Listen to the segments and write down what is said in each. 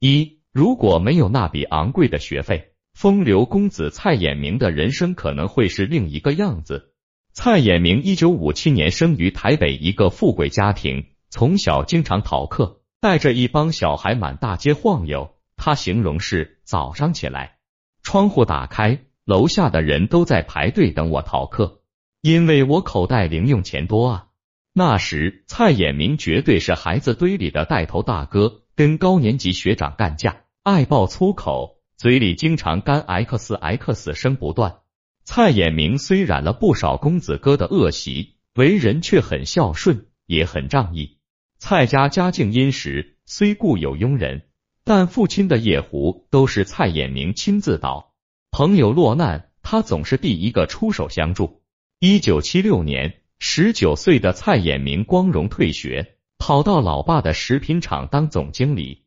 一，如果没有那笔昂贵的学费，风流公子蔡衍明的人生可能会是另一个样子。蔡衍明一九五七年生于台北一个富贵家庭，从小经常逃课，带着一帮小孩满大街晃悠。他形容是早上起来，窗户打开，楼下的人都在排队等我逃课，因为我口袋零用钱多啊。那时蔡衍明绝对是孩子堆里的带头大哥，跟高年级学长干架，爱爆粗口，嘴里经常干 x x 声不断。蔡衍明虽染了不少公子哥的恶习，为人却很孝顺，也很仗义。蔡家家境殷实，虽故有佣人，但父亲的夜壶都是蔡衍明亲自倒。朋友落难，他总是第一个出手相助。一九七六年。十九岁的蔡衍明光荣退学，跑到老爸的食品厂当总经理。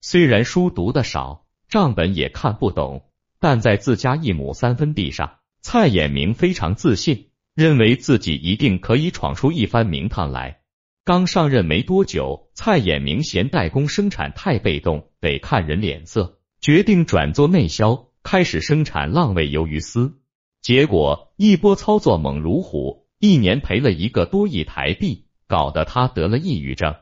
虽然书读的少，账本也看不懂，但在自家一亩三分地上，蔡衍明非常自信，认为自己一定可以闯出一番名堂来。刚上任没多久，蔡衍明嫌代工生产太被动，得看人脸色，决定转做内销，开始生产浪味鱿鱼丝。结果一波操作猛如虎。一年赔了一个多亿台币，搞得他得了抑郁症。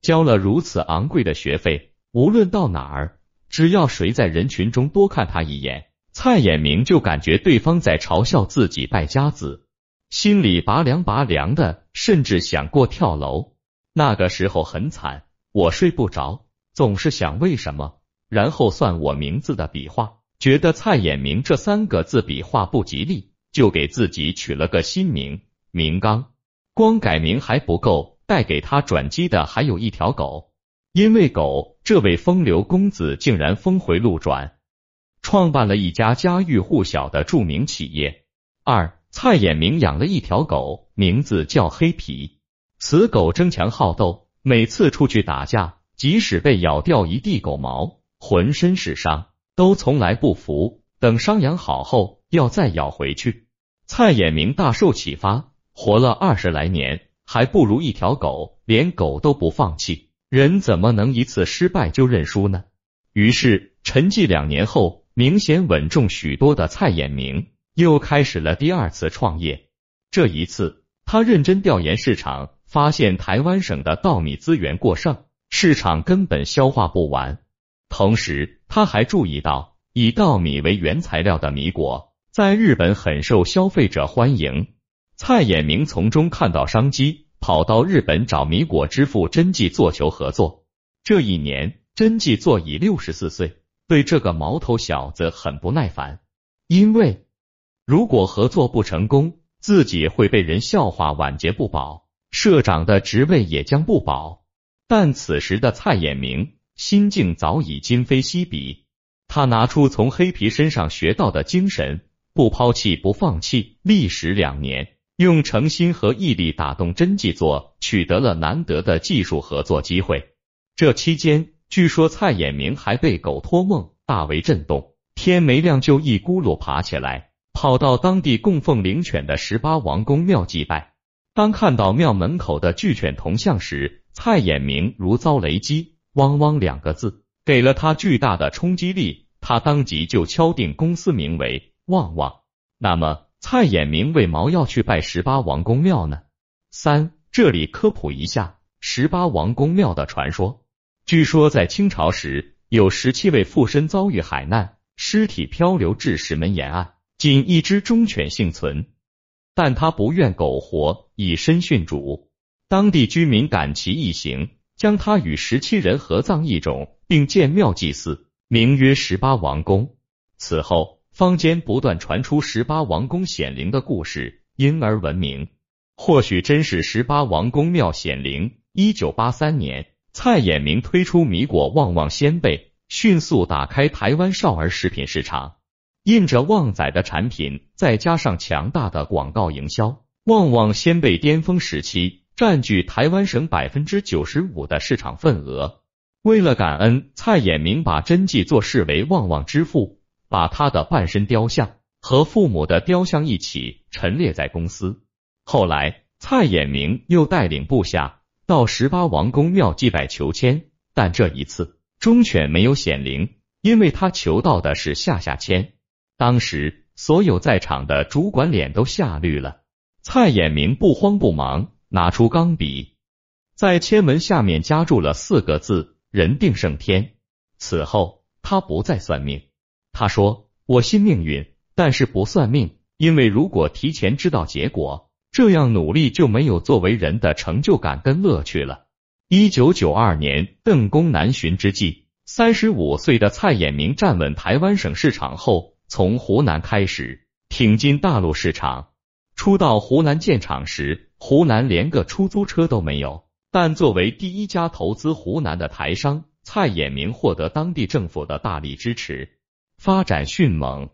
交了如此昂贵的学费，无论到哪儿，只要谁在人群中多看他一眼，蔡衍明就感觉对方在嘲笑自己败家子，心里拔凉拔凉的，甚至想过跳楼。那个时候很惨，我睡不着，总是想为什么，然后算我名字的笔画，觉得蔡衍明这三个字笔画不吉利，就给自己取了个新名。明刚，光改名还不够，带给他转机的还有一条狗。因为狗，这位风流公子竟然峰回路转，创办了一家家喻户晓的著名企业。二，蔡衍明养了一条狗，名字叫黑皮。此狗争强好斗，每次出去打架，即使被咬掉一地狗毛，浑身是伤，都从来不服。等伤养好后，要再咬回去。蔡衍明大受启发。活了二十来年，还不如一条狗，连狗都不放弃，人怎么能一次失败就认输呢？于是沉寂两年后，明显稳重许多的蔡衍明又开始了第二次创业。这一次，他认真调研市场，发现台湾省的稻米资源过剩，市场根本消化不完。同时，他还注意到，以稻米为原材料的米果在日本很受消费者欢迎。蔡衍明从中看到商机，跑到日本找米果之父真纪做求合作。这一年，真纪座已六十四岁，对这个毛头小子很不耐烦，因为如果合作不成功，自己会被人笑话晚节不保，社长的职位也将不保。但此时的蔡衍明心境早已今非昔比，他拿出从黑皮身上学到的精神，不抛弃不放弃，历时两年。用诚心和毅力打动真纪作，取得了难得的技术合作机会。这期间，据说蔡衍明还被狗托梦，大为震动。天没亮就一咕噜爬起来，跑到当地供奉灵犬的十八王公庙祭拜。当看到庙门口的巨犬铜像时，蔡衍明如遭雷击，汪汪两个字给了他巨大的冲击力，他当即就敲定公司名为旺旺。那么。蔡衍明为毛要去拜十八王公庙呢？三，这里科普一下十八王公庙的传说。据说在清朝时，有十七位附身遭遇海难，尸体漂流至石门沿岸，仅一只忠犬幸存，但他不愿苟活，以身殉主。当地居民感其异行，将他与十七人合葬一种，并建庙祭祀，名曰十八王公。此后。坊间不断传出十八王公显灵的故事，因而闻名。或许真是十八王公庙显灵。一九八三年，蔡衍明推出米果旺旺鲜贝，迅速打开台湾少儿食品市场。印着旺仔的产品，再加上强大的广告营销，旺旺鲜贝巅峰时期占据台湾省百分之九十五的市场份额。为了感恩，蔡衍明把真迹做视为旺旺之父。把他的半身雕像和父母的雕像一起陈列在公司。后来，蔡衍明又带领部下到十八王公庙祭拜求签，但这一次忠犬没有显灵，因为他求到的是下下签。当时所有在场的主管脸都吓绿了。蔡衍明不慌不忙，拿出钢笔，在签文下面加注了四个字：“人定胜天。”此后他不再算命。他说：“我信命运，但是不算命，因为如果提前知道结果，这样努力就没有作为人的成就感跟乐趣了。”一九九二年，邓公南巡之际，三十五岁的蔡衍明站稳台湾省市场后，从湖南开始挺进大陆市场。初到湖南建厂时，湖南连个出租车都没有。但作为第一家投资湖南的台商，蔡衍明获得当地政府的大力支持，发展迅猛。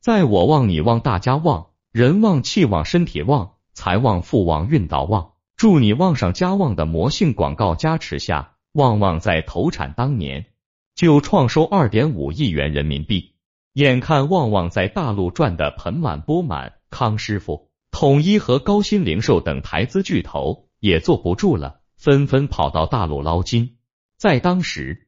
在我旺你旺大家旺，人旺气旺身体旺，财旺富旺运道旺，祝你旺上加旺的魔性广告加持下，旺旺在投产当年就创收二点五亿元人民币。眼看旺旺在大陆赚得盆满钵满，康师傅。统一和高新零售等台资巨头也坐不住了，纷纷跑到大陆捞金。在当时，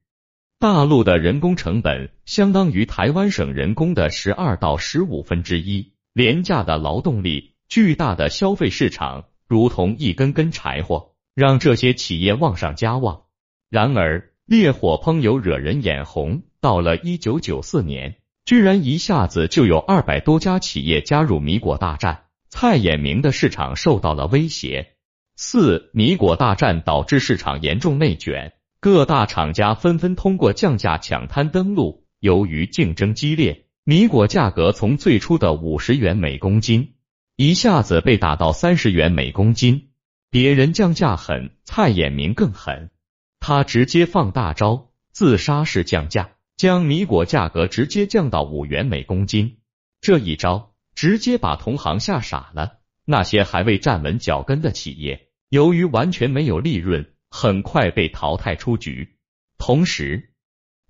大陆的人工成本相当于台湾省人工的十二到十五分之一，廉价的劳动力、巨大的消费市场，如同一根根柴火，让这些企业旺上加旺。然而，烈火烹油惹人眼红，到了一九九四年，居然一下子就有二百多家企业加入米果大战。蔡衍明的市场受到了威胁。四米果大战导致市场严重内卷，各大厂家纷纷通过降价抢滩登陆。由于竞争激烈，米果价格从最初的五十元每公斤，一下子被打到三十元每公斤。别人降价狠，蔡衍明更狠，他直接放大招，自杀式降价，将米果价格直接降到五元每公斤。这一招。直接把同行吓傻了。那些还未站稳脚跟的企业，由于完全没有利润，很快被淘汰出局。同时，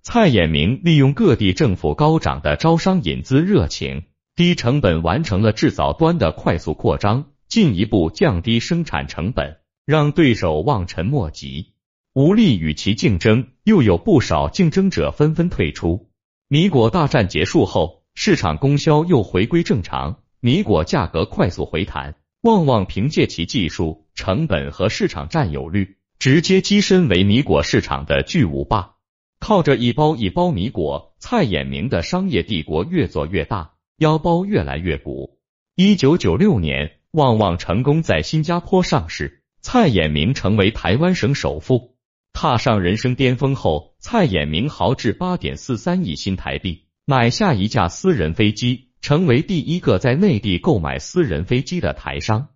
蔡衍明利用各地政府高涨的招商引资热情，低成本完成了制造端的快速扩张，进一步降低生产成本，让对手望尘莫及，无力与其竞争。又有不少竞争者纷纷退出。米果大战结束后。市场供销又回归正常，米果价格快速回弹。旺旺凭借其技术、成本和市场占有率，直接跻身为米果市场的巨无霸。靠着一包一包米果，蔡衍明的商业帝国越做越大，腰包越来越鼓。一九九六年，旺旺成功在新加坡上市，蔡衍明成为台湾省首富。踏上人生巅峰后，蔡衍明豪掷八点四三亿新台币。买下一架私人飞机，成为第一个在内地购买私人飞机的台商。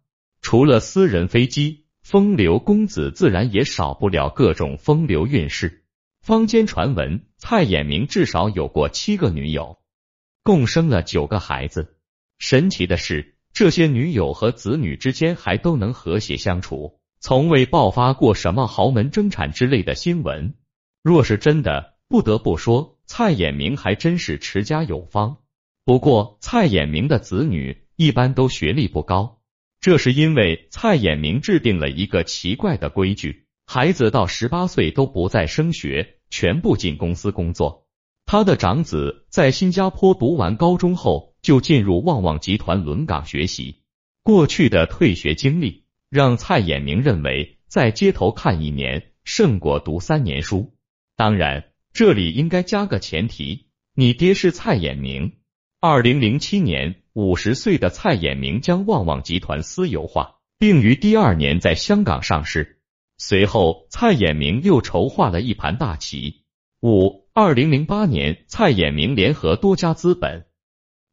除了私人飞机，风流公子自然也少不了各种风流韵事。坊间传闻，蔡衍明至少有过七个女友，共生了九个孩子。神奇的是，这些女友和子女之间还都能和谐相处，从未爆发过什么豪门争产之类的新闻。若是真的，不得不说。蔡衍明还真是持家有方，不过蔡衍明的子女一般都学历不高，这是因为蔡衍明制定了一个奇怪的规矩，孩子到十八岁都不再升学，全部进公司工作。他的长子在新加坡读完高中后，就进入旺旺集团轮岗学习。过去的退学经历让蔡衍明认为，在街头看一年胜过读三年书。当然。这里应该加个前提，你爹是蔡衍明。二零零七年，五十岁的蔡衍明将旺旺集团私有化，并于第二年在香港上市。随后，蔡衍明又筹划了一盘大棋。五二零零八年，蔡衍明联合多家资本，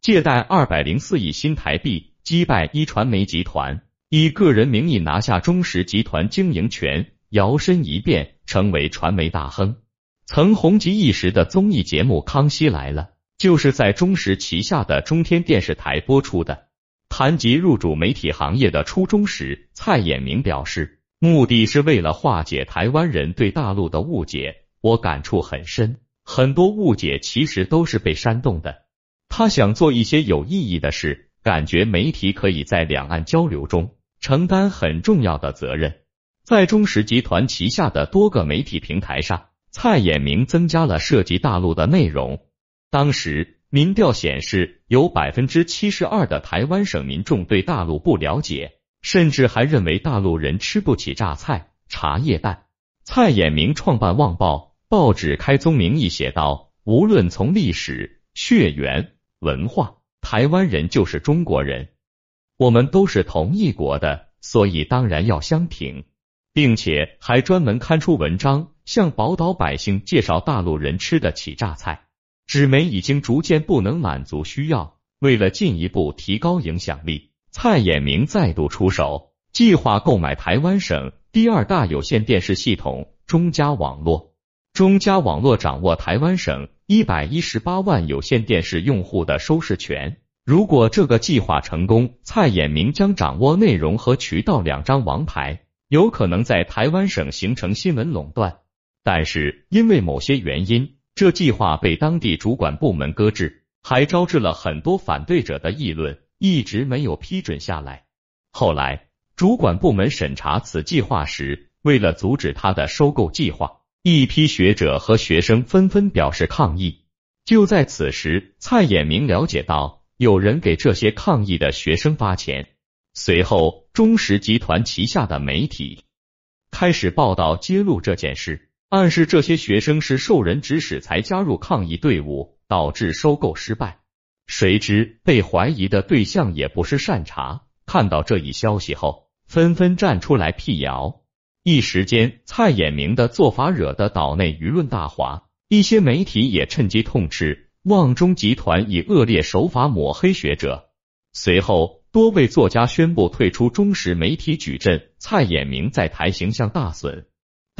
借贷二百零四亿新台币，击败一传媒集团，以个人名义拿下中实集团经营权，摇身一变成为传媒大亨。曾红极一时的综艺节目《康熙来了》，就是在中石旗下的中天电视台播出的。谈及入主媒体行业的初衷时，蔡衍明表示，目的是为了化解台湾人对大陆的误解。我感触很深，很多误解其实都是被煽动的。他想做一些有意义的事，感觉媒体可以在两岸交流中承担很重要的责任。在中石集团旗下的多个媒体平台上。蔡衍明增加了涉及大陆的内容。当时民调显示，有百分之七十二的台湾省民众对大陆不了解，甚至还认为大陆人吃不起榨菜、茶叶蛋。蔡衍明创办《旺报》，报纸开宗明义写道：“无论从历史、血缘、文化，台湾人就是中国人，我们都是同一国的，所以当然要相挺。”并且还专门刊出文章，向宝岛百姓介绍大陆人吃得起榨菜。纸媒已经逐渐不能满足需要，为了进一步提高影响力，蔡衍明再度出手，计划购买台湾省第二大有线电视系统中嘉网络。中嘉网络掌握台湾省一百一十八万有线电视用户的收视权。如果这个计划成功，蔡衍明将掌握内容和渠道两张王牌，有可能在台湾省形成新闻垄断。但是因为某些原因。这计划被当地主管部门搁置，还招致了很多反对者的议论，一直没有批准下来。后来，主管部门审查此计划时，为了阻止他的收购计划，一批学者和学生纷纷表示抗议。就在此时，蔡衍明了解到有人给这些抗议的学生发钱，随后中石集团旗下的媒体开始报道揭露这件事。暗示这些学生是受人指使才加入抗议队伍，导致收购失败。谁知被怀疑的对象也不是善茬，看到这一消息后，纷纷站出来辟谣。一时间，蔡衍明的做法惹得岛内舆论大哗，一些媒体也趁机痛斥旺中集团以恶劣手法抹黑学者。随后，多位作家宣布退出中时媒体矩阵，蔡衍明在台形象大损。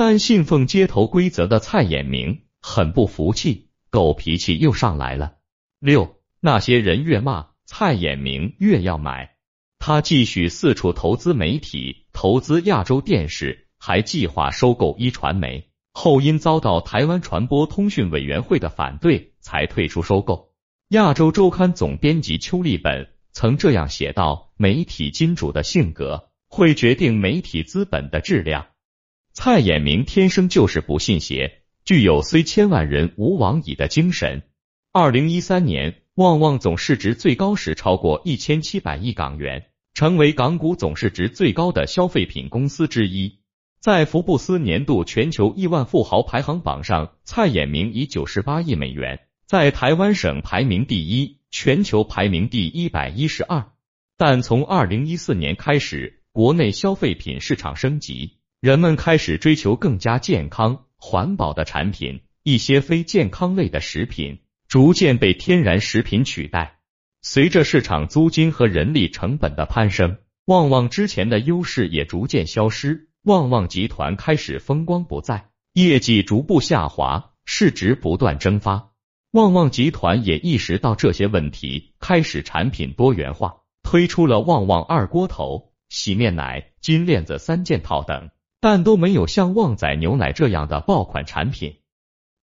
但信奉街头规则的蔡衍明很不服气，狗脾气又上来了。六，那些人越骂蔡衍明越要买，他继续四处投资媒体，投资亚洲电视，还计划收购一传媒，后因遭到台湾传播通讯委员会的反对，才退出收购。亚洲周刊总编辑邱立本曾这样写道：媒体金主的性格会决定媒体资本的质量。蔡衍明天生就是不信邪，具有虽千万人吾往矣的精神。二零一三年，旺旺总市值最高时超过一千七百亿港元，成为港股总市值最高的消费品公司之一。在福布斯年度全球亿万富豪排行榜上，蔡衍明以九十八亿美元在台湾省排名第一，全球排名第一百一十二。但从二零一四年开始，国内消费品市场升级。人们开始追求更加健康、环保的产品，一些非健康类的食品逐渐被天然食品取代。随着市场租金和人力成本的攀升，旺旺之前的优势也逐渐消失。旺旺集团开始风光不再，业绩逐步下滑，市值不断蒸发。旺旺集团也意识到这些问题，开始产品多元化，推出了旺旺二锅头、洗面奶、金链子三件套等。但都没有像旺仔牛奶这样的爆款产品。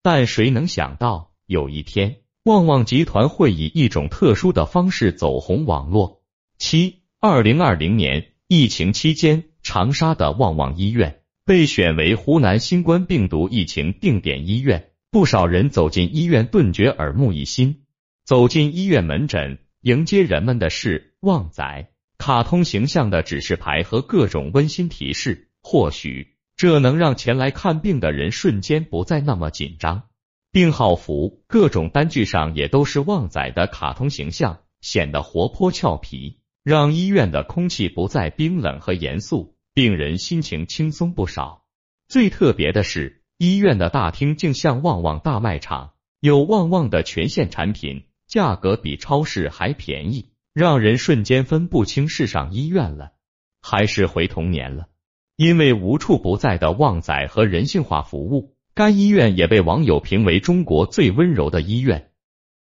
但谁能想到，有一天，旺旺集团会以一种特殊的方式走红网络。七，二零二零年疫情期间，长沙的旺旺医院被选为湖南新冠病毒疫情定点医院，不少人走进医院，顿觉耳目一新。走进医院门诊，迎接人们的是旺仔卡通形象的指示牌和各种温馨提示。或许这能让前来看病的人瞬间不再那么紧张。病号服各种单据上也都是旺仔的卡通形象，显得活泼俏皮，让医院的空气不再冰冷和严肃，病人心情轻松不少。最特别的是，医院的大厅竟像旺旺大卖场，有旺旺的全线产品，价格比超市还便宜，让人瞬间分不清是上医院了，还是回童年了。因为无处不在的旺仔和人性化服务，该医院也被网友评为中国最温柔的医院。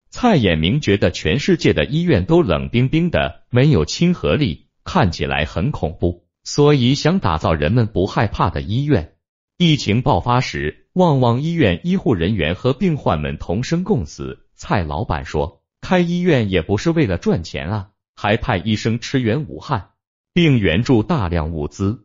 蔡衍明觉得全世界的医院都冷冰冰的，没有亲和力，看起来很恐怖，所以想打造人们不害怕的医院。疫情爆发时，旺旺医院医护人员和病患们同生共死。蔡老板说：“开医院也不是为了赚钱啊，还派医生驰援武汉，并援助大量物资。”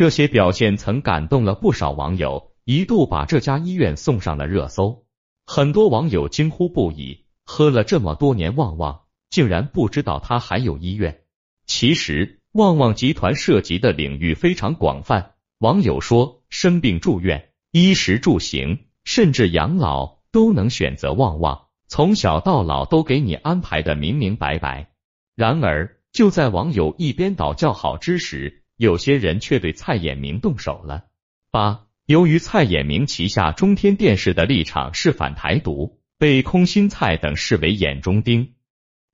这些表现曾感动了不少网友，一度把这家医院送上了热搜，很多网友惊呼不已。喝了这么多年旺旺，竟然不知道他还有医院。其实旺旺集团涉及的领域非常广泛，网友说生病住院、衣食住行，甚至养老都能选择旺旺，从小到老都给你安排的明明白白。然而就在网友一边倒叫好之时，有些人却对蔡衍明动手了。八，由于蔡衍明旗下中天电视的立场是反台独。被空心菜等视为眼中钉。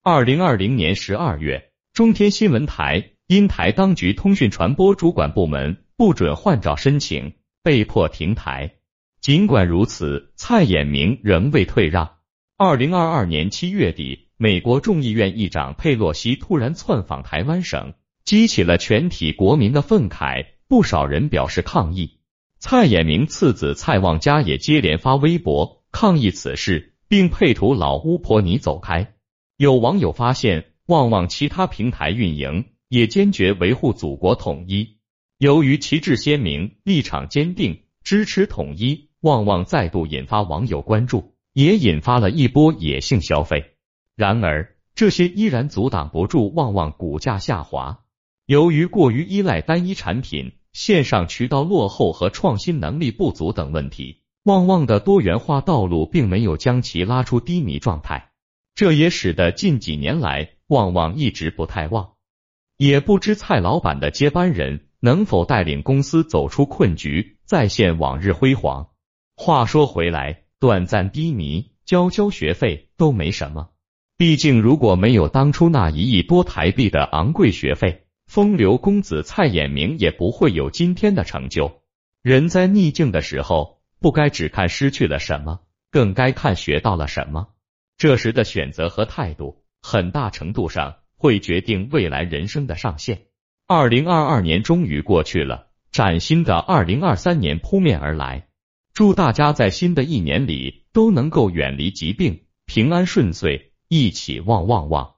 二零二零年十二月，中天新闻台因台当局通讯传播主管部门不准换照申请，被迫停台。尽管如此，蔡衍明仍未退让。二零二二年七月底，美国众议院议长佩洛西突然窜访台湾省，激起了全体国民的愤慨，不少人表示抗议。蔡衍明次子蔡旺家也接连发微博抗议此事。并配图老巫婆，你走开。有网友发现，旺旺其他平台运营也坚决维护祖国统一。由于旗帜鲜明、立场坚定，支持统一，旺旺再度引发网友关注，也引发了一波野性消费。然而，这些依然阻挡不住旺旺股价下滑。由于过于依赖单一产品、线上渠道落后和创新能力不足等问题。旺旺的多元化道路并没有将其拉出低迷状态，这也使得近几年来旺旺一直不太旺。也不知蔡老板的接班人能否带领公司走出困局，再现往日辉煌。话说回来，短暂低迷，交交学费都没什么。毕竟如果没有当初那一亿多台币的昂贵学费，风流公子蔡衍明也不会有今天的成就。人在逆境的时候。不该只看失去了什么，更该看学到了什么。这时的选择和态度，很大程度上会决定未来人生的上限。二零二二年终于过去了，崭新的二零二三年扑面而来。祝大家在新的一年里都能够远离疾病，平安顺遂，一起旺旺旺！